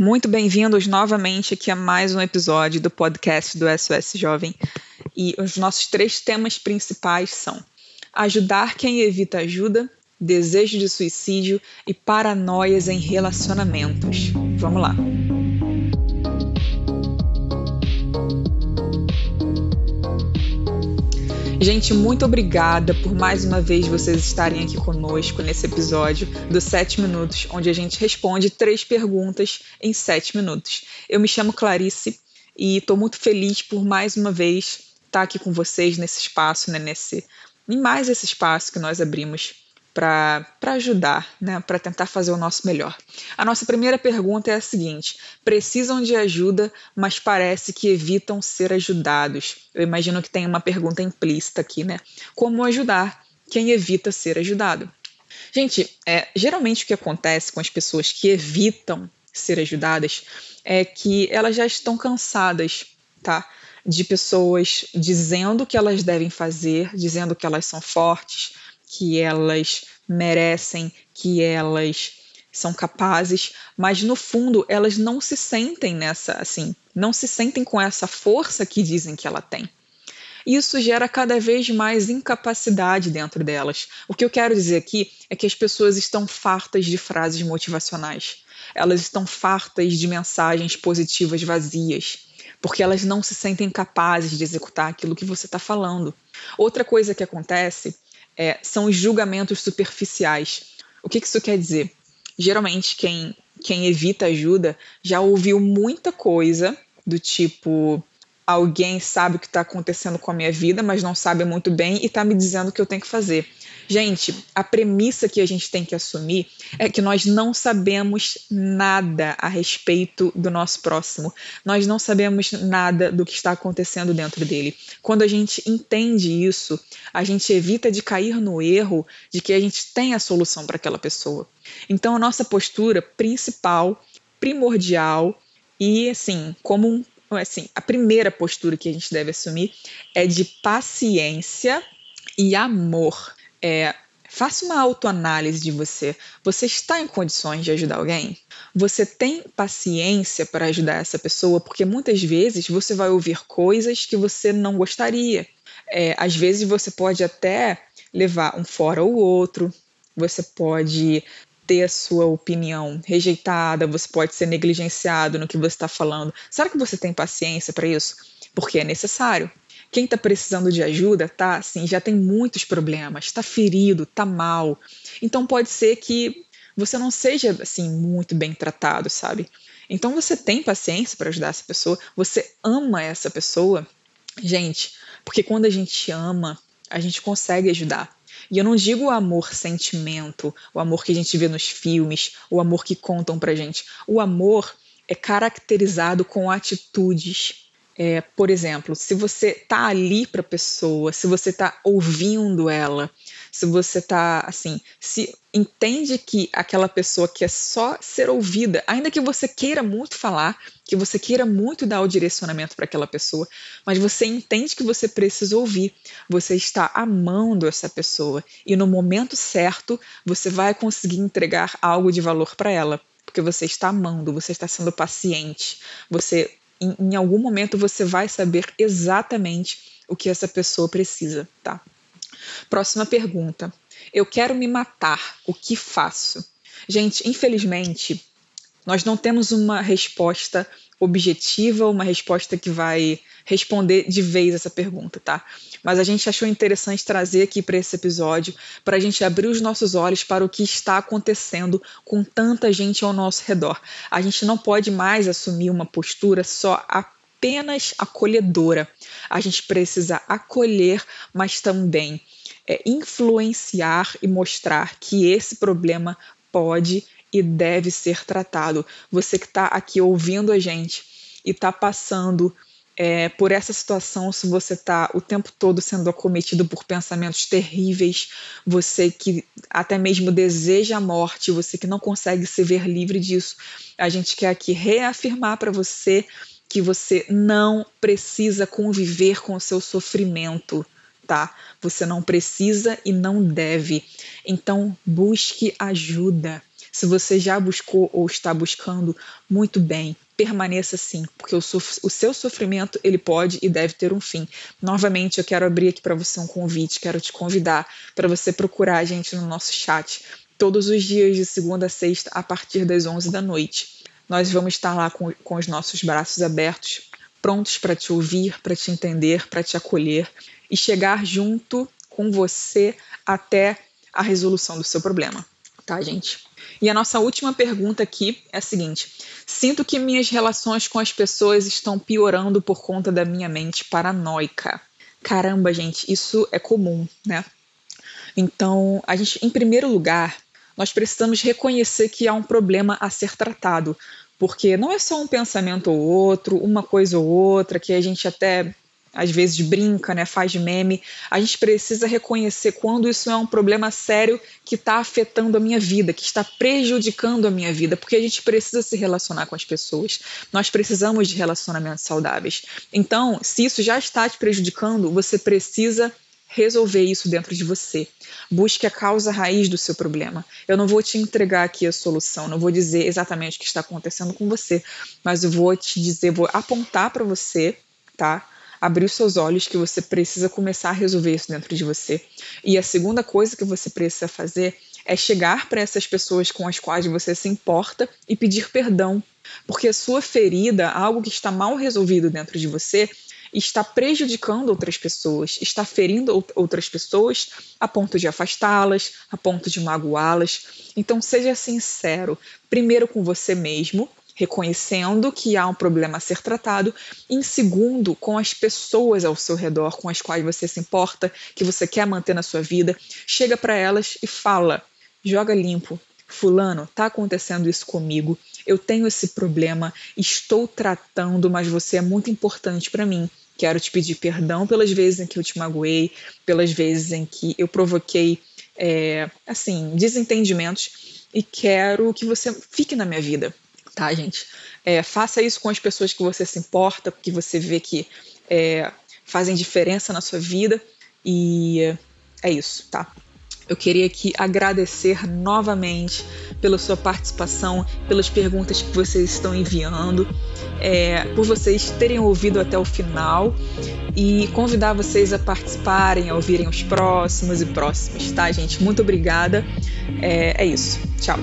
Muito bem-vindos novamente aqui a mais um episódio do podcast do SOS Jovem. E os nossos três temas principais são ajudar quem evita ajuda, desejo de suicídio e paranoias em relacionamentos. Vamos lá. Gente, muito obrigada por mais uma vez vocês estarem aqui conosco nesse episódio dos 7 minutos, onde a gente responde três perguntas em 7 minutos. Eu me chamo Clarice e estou muito feliz por mais uma vez estar aqui com vocês nesse espaço, né, nesse, em mais esse espaço que nós abrimos para ajudar, né, para tentar fazer o nosso melhor. A nossa primeira pergunta é a seguinte: precisam de ajuda, mas parece que evitam ser ajudados. Eu imagino que tem uma pergunta implícita aqui, né? Como ajudar quem evita ser ajudado? Gente, é, geralmente o que acontece com as pessoas que evitam ser ajudadas é que elas já estão cansadas, tá? De pessoas dizendo que elas devem fazer, dizendo que elas são fortes, que elas merecem, que elas são capazes, mas no fundo elas não se sentem nessa assim, não se sentem com essa força que dizem que ela tem. Isso gera cada vez mais incapacidade dentro delas. O que eu quero dizer aqui é que as pessoas estão fartas de frases motivacionais. Elas estão fartas de mensagens positivas vazias, porque elas não se sentem capazes de executar aquilo que você está falando. Outra coisa que acontece é, são os julgamentos superficiais. O que, que isso quer dizer? Geralmente, quem, quem evita ajuda já ouviu muita coisa do tipo: alguém sabe o que está acontecendo com a minha vida, mas não sabe muito bem e está me dizendo o que eu tenho que fazer. Gente, a premissa que a gente tem que assumir é que nós não sabemos nada a respeito do nosso próximo. Nós não sabemos nada do que está acontecendo dentro dele. Quando a gente entende isso, a gente evita de cair no erro de que a gente tem a solução para aquela pessoa. Então, a nossa postura principal, primordial e, assim, como um assim, a primeira postura que a gente deve assumir é de paciência e amor é faça uma autoanálise de você. Você está em condições de ajudar alguém? Você tem paciência para ajudar essa pessoa? Porque muitas vezes você vai ouvir coisas que você não gostaria. É, às vezes você pode até levar um fora ou outro, você pode ter a sua opinião rejeitada, você pode ser negligenciado no que você está falando. Será que você tem paciência para isso? Porque é necessário. Quem está precisando de ajuda, tá assim, já tem muitos problemas, está ferido, está mal. Então pode ser que você não seja assim muito bem tratado, sabe? Então você tem paciência para ajudar essa pessoa, você ama essa pessoa, gente, porque quando a gente ama, a gente consegue ajudar. E eu não digo o amor sentimento, o amor que a gente vê nos filmes, o amor que contam pra gente. O amor é caracterizado com atitudes é, por exemplo, se você está ali para a pessoa, se você está ouvindo ela, se você está assim, se entende que aquela pessoa quer só ser ouvida, ainda que você queira muito falar, que você queira muito dar o direcionamento para aquela pessoa, mas você entende que você precisa ouvir, você está amando essa pessoa e no momento certo você vai conseguir entregar algo de valor para ela porque você está amando, você está sendo paciente, você em, em algum momento você vai saber exatamente o que essa pessoa precisa, tá? Próxima pergunta. Eu quero me matar, o que faço? Gente, infelizmente, nós não temos uma resposta objetiva, uma resposta que vai responder de vez essa pergunta, tá? mas a gente achou interessante trazer aqui para esse episódio para a gente abrir os nossos olhos para o que está acontecendo com tanta gente ao nosso redor. A gente não pode mais assumir uma postura só apenas acolhedora. A gente precisa acolher, mas também é, influenciar e mostrar que esse problema pode e deve ser tratado. Você que está aqui ouvindo a gente e está passando é, por essa situação, se você está o tempo todo sendo acometido por pensamentos terríveis, você que até mesmo deseja a morte, você que não consegue se ver livre disso, a gente quer aqui reafirmar para você que você não precisa conviver com o seu sofrimento, tá? Você não precisa e não deve. Então, busque ajuda. Se você já buscou ou está buscando, muito bem, permaneça assim, porque o, o, seu sofrimento ele pode e deve ter um fim. Novamente, eu quero abrir aqui para você um convite, quero te convidar para você procurar a gente no nosso chat todos os dias de segunda a sexta a partir das 11 da noite. Nós vamos estar lá com, com os nossos braços abertos, prontos para te ouvir, para te entender, para te acolher e chegar junto com você até a resolução do seu problema, tá, gente? E a nossa última pergunta aqui é a seguinte: sinto que minhas relações com as pessoas estão piorando por conta da minha mente paranoica. Caramba, gente, isso é comum, né? Então, a gente, em primeiro lugar, nós precisamos reconhecer que há um problema a ser tratado, porque não é só um pensamento ou outro, uma coisa ou outra que a gente até às vezes brinca, né, faz meme. A gente precisa reconhecer quando isso é um problema sério que está afetando a minha vida, que está prejudicando a minha vida, porque a gente precisa se relacionar com as pessoas. Nós precisamos de relacionamentos saudáveis. Então, se isso já está te prejudicando, você precisa resolver isso dentro de você. Busque a causa raiz do seu problema. Eu não vou te entregar aqui a solução, não vou dizer exatamente o que está acontecendo com você, mas eu vou te dizer, vou apontar para você, tá? Abrir os seus olhos que você precisa começar a resolver isso dentro de você. E a segunda coisa que você precisa fazer é chegar para essas pessoas com as quais você se importa e pedir perdão, porque a sua ferida, algo que está mal resolvido dentro de você, está prejudicando outras pessoas, está ferindo outras pessoas a ponto de afastá-las, a ponto de magoá-las. Então seja sincero, primeiro com você mesmo, reconhecendo que há um problema a ser tratado, em segundo, com as pessoas ao seu redor com as quais você se importa, que você quer manter na sua vida, chega para elas e fala: joga limpo. Fulano, tá acontecendo isso comigo. Eu tenho esse problema, estou tratando, mas você é muito importante para mim. Quero te pedir perdão pelas vezes em que eu te magoei, pelas vezes em que eu provoquei, é, assim, desentendimentos e quero que você fique na minha vida tá, gente? É, faça isso com as pessoas que você se importa, que você vê que é, fazem diferença na sua vida e é isso, tá? Eu queria aqui agradecer novamente pela sua participação, pelas perguntas que vocês estão enviando, é, por vocês terem ouvido até o final e convidar vocês a participarem, a ouvirem os próximos e próximos, tá, gente? Muito obrigada. É, é isso. Tchau.